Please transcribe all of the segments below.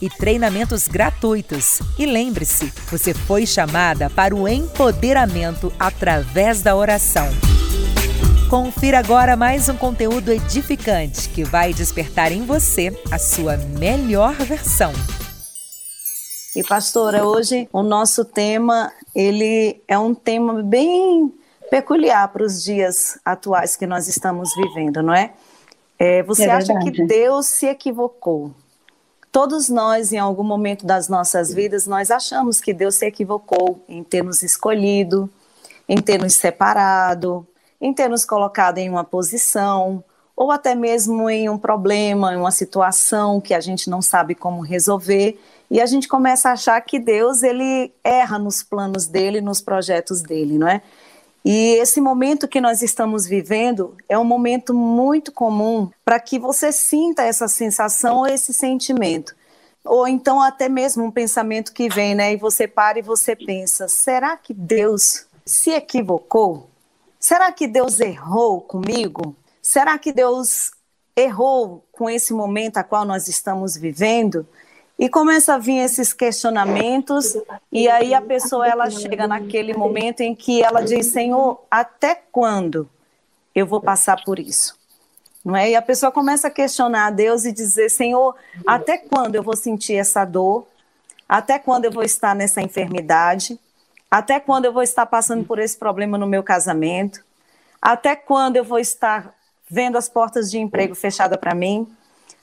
e treinamentos gratuitos. E lembre-se, você foi chamada para o empoderamento através da oração. Confira agora mais um conteúdo edificante que vai despertar em você a sua melhor versão. E pastora, hoje o nosso tema, ele é um tema bem peculiar para os dias atuais que nós estamos vivendo, não é? é você é acha que Deus se equivocou? Todos nós, em algum momento das nossas vidas, nós achamos que Deus se equivocou em ter nos escolhido, em ter nos separado, em ter nos colocado em uma posição, ou até mesmo em um problema, em uma situação que a gente não sabe como resolver, e a gente começa a achar que Deus ele erra nos planos dele, nos projetos dele, não é? E esse momento que nós estamos vivendo é um momento muito comum para que você sinta essa sensação ou esse sentimento. Ou então até mesmo um pensamento que vem, né? E você para e você pensa: será que Deus se equivocou? Será que Deus errou comigo? Será que Deus errou com esse momento a qual nós estamos vivendo? E começa a vir esses questionamentos, e aí a pessoa ela chega naquele momento em que ela diz: Senhor, até quando eu vou passar por isso? Não é? E a pessoa começa a questionar a Deus e dizer: Senhor, até quando eu vou sentir essa dor? Até quando eu vou estar nessa enfermidade? Até quando eu vou estar passando por esse problema no meu casamento? Até quando eu vou estar vendo as portas de emprego fechadas para mim?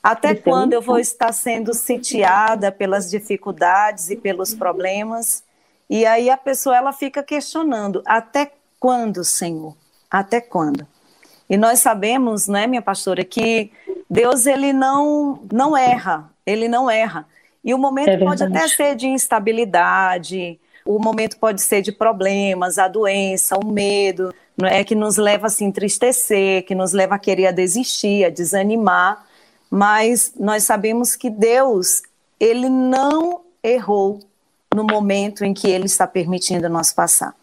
Até quando eu vou estar sendo sitiada pelas dificuldades e pelos problemas? E aí a pessoa ela fica questionando: até quando, Senhor? Até quando? E nós sabemos, né, minha pastora, que Deus ele não não erra, ele não erra. E o momento é pode até ser de instabilidade, o momento pode ser de problemas, a doença, o medo, não é que nos leva a se entristecer, que nos leva a querer desistir, a desanimar mas nós sabemos que Deus, ele não errou no momento em que ele está permitindo nós passar.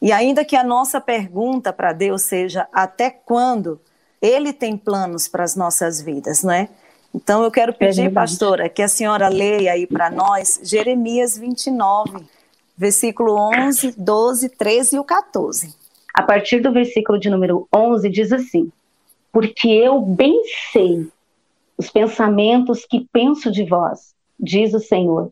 E ainda que a nossa pergunta para Deus seja até quando, ele tem planos para as nossas vidas, não é? Então eu quero pedir, é pastora, que a senhora leia aí para nós Jeremias 29, versículo 11, 12, 13 e o 14. A partir do versículo de número 11 diz assim: Porque eu bem sei os pensamentos que penso de vós, diz o Senhor,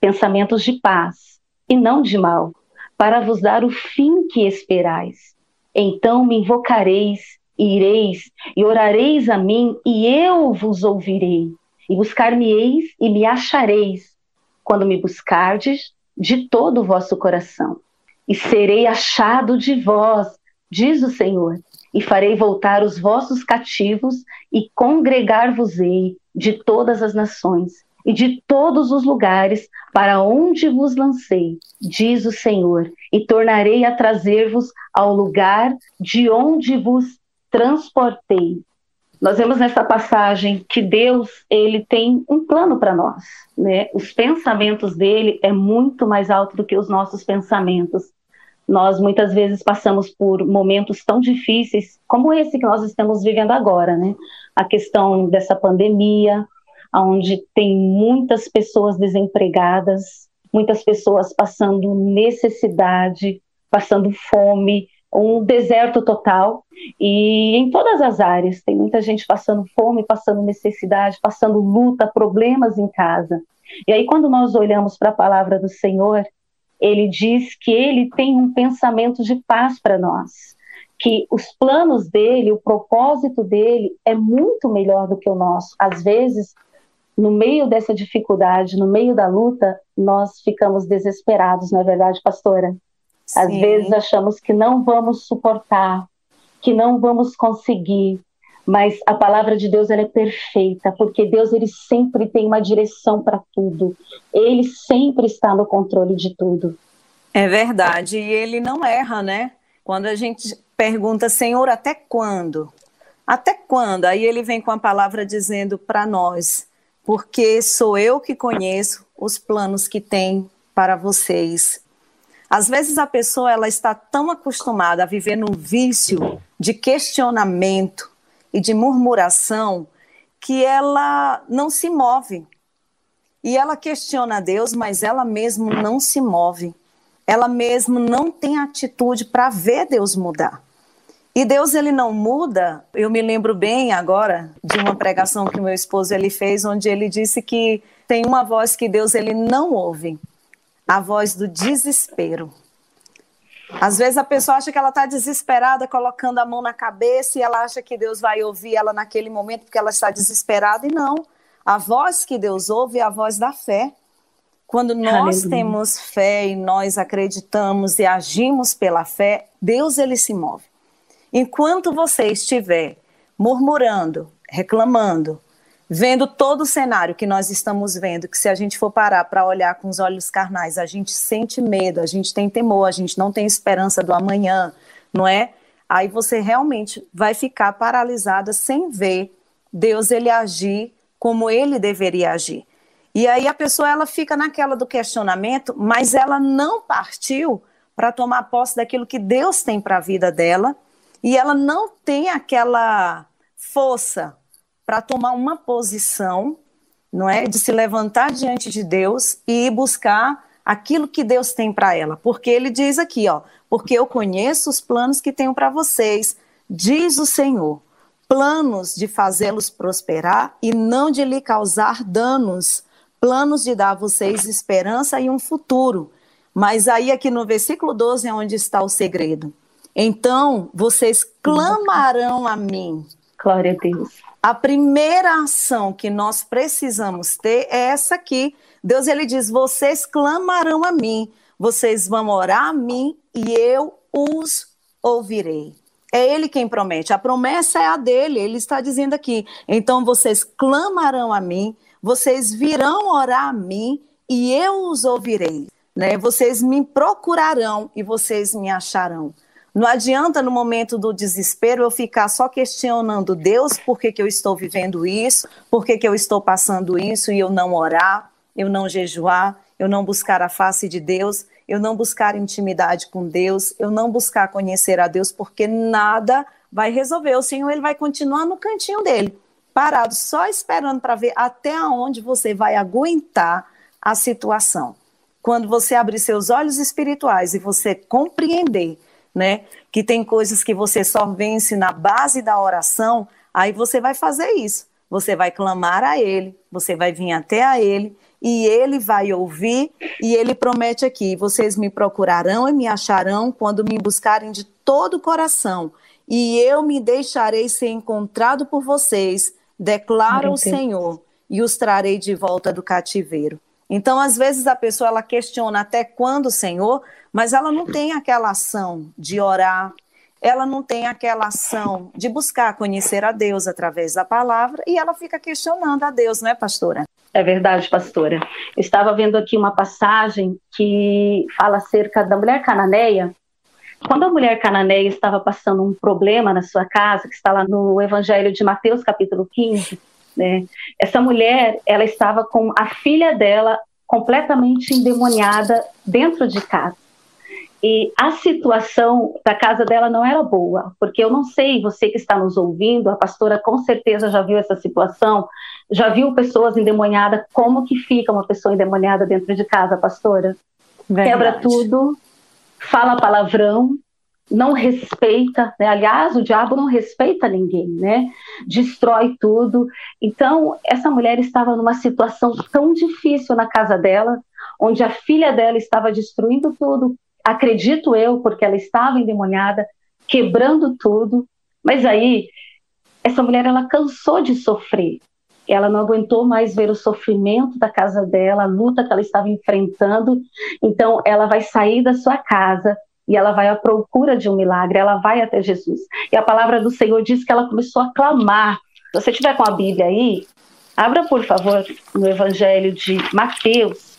pensamentos de paz e não de mal, para vos dar o fim que esperais. Então me invocareis, ireis e orareis a mim, e eu vos ouvirei, e buscar-me-eis e me achareis, quando me buscardes de todo o vosso coração. E serei achado de vós, diz o Senhor, e farei voltar os vossos cativos e congregar-vos-ei de todas as nações e de todos os lugares para onde vos lancei, diz o Senhor, e tornarei a trazer-vos ao lugar de onde vos transportei. Nós vemos nessa passagem que Deus ele tem um plano para nós, né? Os pensamentos dele é muito mais alto do que os nossos pensamentos. Nós muitas vezes passamos por momentos tão difíceis como esse que nós estamos vivendo agora, né? A questão dessa pandemia, onde tem muitas pessoas desempregadas, muitas pessoas passando necessidade, passando fome, um deserto total e em todas as áreas tem muita gente passando fome, passando necessidade, passando luta, problemas em casa. E aí quando nós olhamos para a palavra do Senhor, ele diz que ele tem um pensamento de paz para nós, que os planos dele, o propósito dele é muito melhor do que o nosso. Às vezes, no meio dessa dificuldade, no meio da luta, nós ficamos desesperados, não é verdade, pastora? Sim. Às vezes achamos que não vamos suportar, que não vamos conseguir, mas a palavra de Deus ela é perfeita, porque Deus ele sempre tem uma direção para tudo. Ele sempre está no controle de tudo. É verdade, e ele não erra, né? Quando a gente pergunta, Senhor, até quando? Até quando? Aí ele vem com a palavra dizendo para nós, porque sou eu que conheço os planos que tem para vocês às vezes a pessoa ela está tão acostumada a viver num vício de questionamento e de murmuração que ela não se move. E ela questiona Deus, mas ela mesmo não se move. Ela mesmo não tem atitude para ver Deus mudar. E Deus ele não muda. Eu me lembro bem agora de uma pregação que meu esposo ele fez, onde ele disse que tem uma voz que Deus ele não ouve a voz do desespero. Às vezes a pessoa acha que ela está desesperada, colocando a mão na cabeça, e ela acha que Deus vai ouvir ela naquele momento porque ela está desesperada, e não. A voz que Deus ouve é a voz da fé. Quando nós Aleluia. temos fé e nós acreditamos e agimos pela fé, Deus ele se move. Enquanto você estiver murmurando, reclamando, vendo todo o cenário que nós estamos vendo, que se a gente for parar para olhar com os olhos carnais, a gente sente medo, a gente tem temor, a gente não tem esperança do amanhã, não é? Aí você realmente vai ficar paralisada sem ver Deus ele agir como ele deveria agir. E aí a pessoa ela fica naquela do questionamento, mas ela não partiu para tomar posse daquilo que Deus tem para a vida dela, e ela não tem aquela força para tomar uma posição, não é, de se levantar diante de Deus e buscar aquilo que Deus tem para ela, porque ele diz aqui, ó, porque eu conheço os planos que tenho para vocês, diz o Senhor, planos de fazê-los prosperar e não de lhe causar danos, planos de dar a vocês esperança e um futuro. Mas aí aqui no versículo 12 é onde está o segredo. Então vocês clamarão a mim. Glória a Deus a primeira ação que nós precisamos ter é essa aqui. Deus ele diz: "Vocês clamarão a mim, vocês vão orar a mim e eu os ouvirei". É ele quem promete. A promessa é a dele. Ele está dizendo aqui: "Então vocês clamarão a mim, vocês virão orar a mim e eu os ouvirei". Né? Vocês me procurarão e vocês me acharão. Não adianta no momento do desespero eu ficar só questionando Deus por que, que eu estou vivendo isso, por que, que eu estou passando isso e eu não orar, eu não jejuar, eu não buscar a face de Deus, eu não buscar intimidade com Deus, eu não buscar conhecer a Deus, porque nada vai resolver. O Senhor ele vai continuar no cantinho dele, parado, só esperando para ver até onde você vai aguentar a situação. Quando você abrir seus olhos espirituais e você compreender né? Que tem coisas que você só vence na base da oração, aí você vai fazer isso. Você vai clamar a Ele, você vai vir até a Ele e Ele vai ouvir e Ele promete aqui: vocês me procurarão e me acharão quando me buscarem de todo o coração e eu me deixarei ser encontrado por vocês, declara o Senhor, e os trarei de volta do cativeiro. Então, às vezes a pessoa ela questiona até quando, Senhor, mas ela não tem aquela ação de orar, ela não tem aquela ação de buscar conhecer a Deus através da palavra e ela fica questionando a Deus, não é, pastora? É verdade, pastora. Eu estava vendo aqui uma passagem que fala acerca da mulher cananeia. Quando a mulher cananeia estava passando um problema na sua casa, que está lá no Evangelho de Mateus, capítulo 15, né? Essa mulher, ela estava com a filha dela completamente endemoniada dentro de casa. E a situação da casa dela não era boa, porque eu não sei, você que está nos ouvindo, a pastora com certeza já viu essa situação, já viu pessoas endemoniadas, como que fica uma pessoa endemoniada dentro de casa, pastora? Verdade. Quebra tudo, fala palavrão, não respeita, né? aliás, o diabo não respeita ninguém, né? Destrói tudo. Então, essa mulher estava numa situação tão difícil na casa dela, onde a filha dela estava destruindo tudo, acredito eu, porque ela estava endemoniada, quebrando tudo. Mas aí, essa mulher, ela cansou de sofrer. Ela não aguentou mais ver o sofrimento da casa dela, a luta que ela estava enfrentando. Então, ela vai sair da sua casa e ela vai à procura de um milagre, ela vai até Jesus. E a palavra do Senhor diz que ela começou a clamar. Se você tiver com a Bíblia aí, abra por favor no Evangelho de Mateus,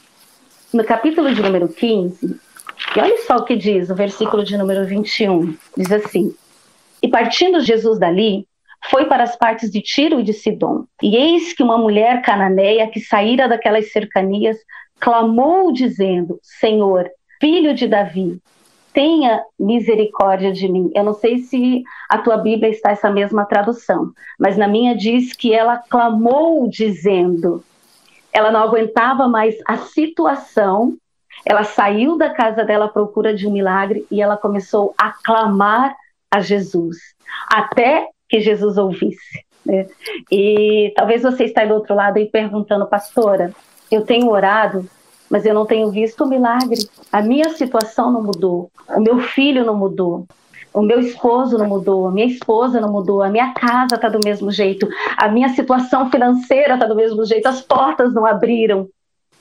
no capítulo de número 15, e olha só o que diz o versículo de número 21. Diz assim: E partindo Jesus dali, foi para as partes de Tiro e de Sidom. E eis que uma mulher cananeia que saíra daquelas cercanias clamou dizendo: Senhor, filho de Davi, tenha misericórdia de mim. Eu não sei se a tua Bíblia está essa mesma tradução, mas na minha diz que ela clamou dizendo. Ela não aguentava mais a situação ela saiu da casa dela à procura de um milagre e ela começou a clamar a Jesus, até que Jesus ouvisse. Né? E talvez você esteja do outro lado aí perguntando, pastora, eu tenho orado, mas eu não tenho visto o milagre. A minha situação não mudou, o meu filho não mudou, o meu esposo não mudou, a minha esposa não mudou, a minha casa está do mesmo jeito, a minha situação financeira está do mesmo jeito, as portas não abriram.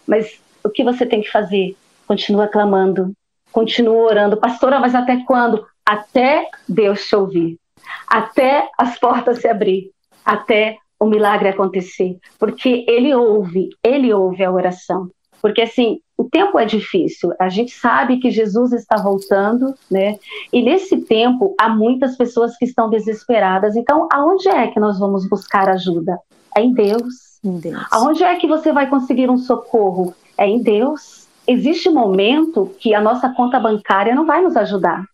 Mas o que você tem que fazer? Continua clamando, continua orando. Pastora, mas até quando? Até Deus te ouvir, até as portas se abrir, até o milagre acontecer, porque Ele ouve, Ele ouve a oração. Porque assim, o tempo é difícil, a gente sabe que Jesus está voltando, né? E nesse tempo há muitas pessoas que estão desesperadas. Então, aonde é que nós vamos buscar ajuda? É em Deus. Em Deus. Aonde é que você vai conseguir um socorro? É em Deus existe momento que a nossa conta bancária não vai nos ajudar.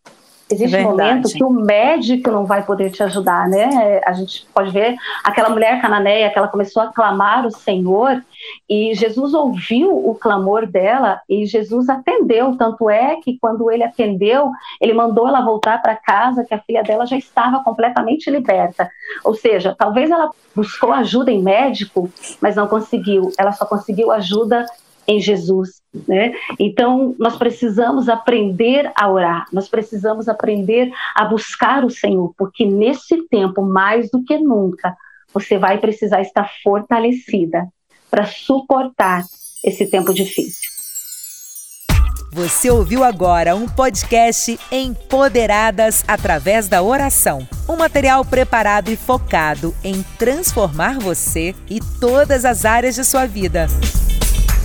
Existe um momento que o médico não vai poder te ajudar, né? A gente pode ver aquela mulher cananeia que ela começou a clamar o Senhor e Jesus ouviu o clamor dela e Jesus atendeu. Tanto é que quando ele atendeu, ele mandou ela voltar para casa, que a filha dela já estava completamente liberta. Ou seja, talvez ela buscou ajuda em médico, mas não conseguiu. Ela só conseguiu ajuda em Jesus, né? Então, nós precisamos aprender a orar, nós precisamos aprender a buscar o Senhor, porque nesse tempo, mais do que nunca, você vai precisar estar fortalecida para suportar esse tempo difícil. Você ouviu agora um podcast Empoderadas através da oração. Um material preparado e focado em transformar você e todas as áreas de sua vida.